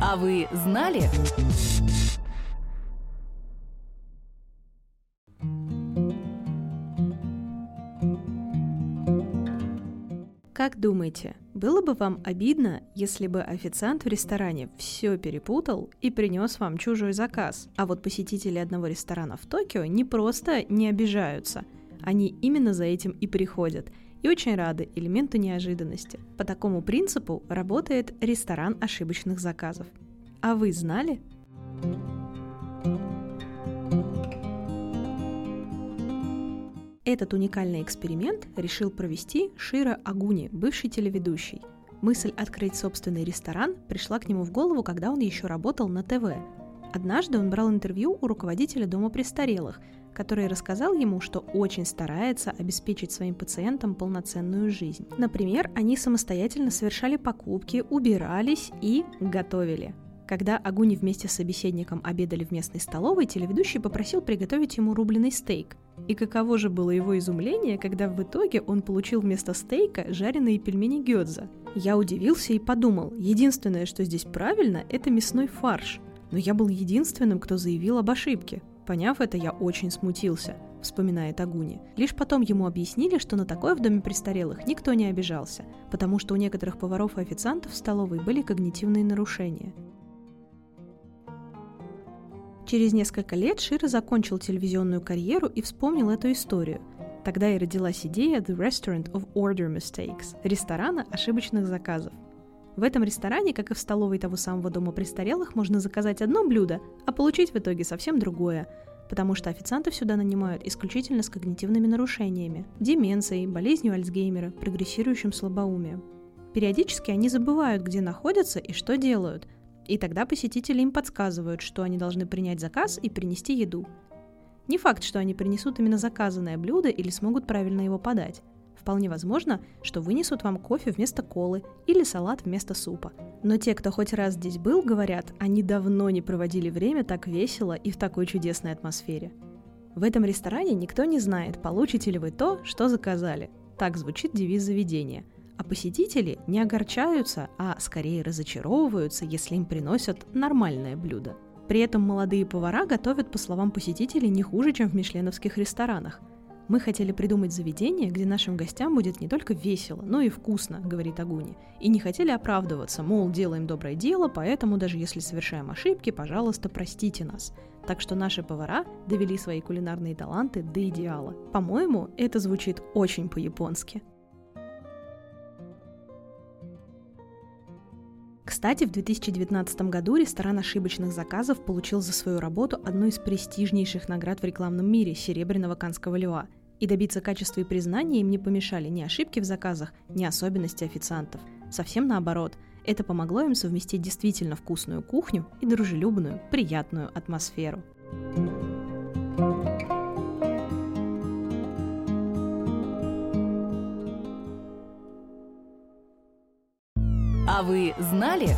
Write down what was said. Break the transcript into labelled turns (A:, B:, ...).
A: А вы знали?
B: Как думаете, было бы вам обидно, если бы официант в ресторане все перепутал и принес вам чужой заказ? А вот посетители одного ресторана в Токио не просто не обижаются, они именно за этим и приходят – и очень рады элементу неожиданности. По такому принципу работает ресторан ошибочных заказов. А вы знали? Этот уникальный эксперимент решил провести Шира Агуни, бывший телеведущий. Мысль открыть собственный ресторан пришла к нему в голову, когда он еще работал на ТВ. Однажды он брал интервью у руководителя дома престарелых – который рассказал ему, что очень старается обеспечить своим пациентам полноценную жизнь. Например, они самостоятельно совершали покупки, убирались и готовили. Когда Агуни вместе с собеседником обедали в местной столовой, телеведущий попросил приготовить ему рубленый стейк. И каково же было его изумление, когда в итоге он получил вместо стейка жареные пельмени гёдза. Я удивился и подумал, единственное, что здесь правильно, это мясной фарш. Но я был единственным, кто заявил об ошибке. Поняв это, я очень смутился, вспоминает Агуни. Лишь потом ему объяснили, что на такое в доме престарелых никто не обижался, потому что у некоторых поваров и официантов в столовой были когнитивные нарушения. Через несколько лет Шира закончил телевизионную карьеру и вспомнил эту историю. Тогда и родилась идея The Restaurant of Order Mistakes – ресторана ошибочных заказов. В этом ресторане, как и в столовой того самого дома престарелых, можно заказать одно блюдо, а получить в итоге совсем другое, потому что официантов сюда нанимают исключительно с когнитивными нарушениями, деменцией, болезнью Альцгеймера, прогрессирующим слабоумием. Периодически они забывают, где находятся и что делают, и тогда посетители им подсказывают, что они должны принять заказ и принести еду. Не факт, что они принесут именно заказанное блюдо или смогут правильно его подать. Вполне возможно, что вынесут вам кофе вместо колы или салат вместо супа. Но те, кто хоть раз здесь был, говорят, они давно не проводили время так весело и в такой чудесной атмосфере. В этом ресторане никто не знает, получите ли вы то, что заказали. Так звучит девиз заведения. А посетители не огорчаются, а скорее разочаровываются, если им приносят нормальное блюдо. При этом молодые повара готовят, по словам посетителей, не хуже, чем в мишленовских ресторанах – мы хотели придумать заведение, где нашим гостям будет не только весело, но и вкусно, говорит Агуни. И не хотели оправдываться, мол, делаем доброе дело, поэтому даже если совершаем ошибки, пожалуйста, простите нас. Так что наши повара довели свои кулинарные таланты до идеала. По-моему, это звучит очень по-японски. Кстати, в 2019 году ресторан ошибочных заказов получил за свою работу одну из престижнейших наград в рекламном мире – Серебряного Канского льва. И добиться качества и признания им не помешали ни ошибки в заказах, ни особенности официантов. Совсем наоборот, это помогло им совместить действительно вкусную кухню и дружелюбную, приятную атмосферу.
A: А вы знали?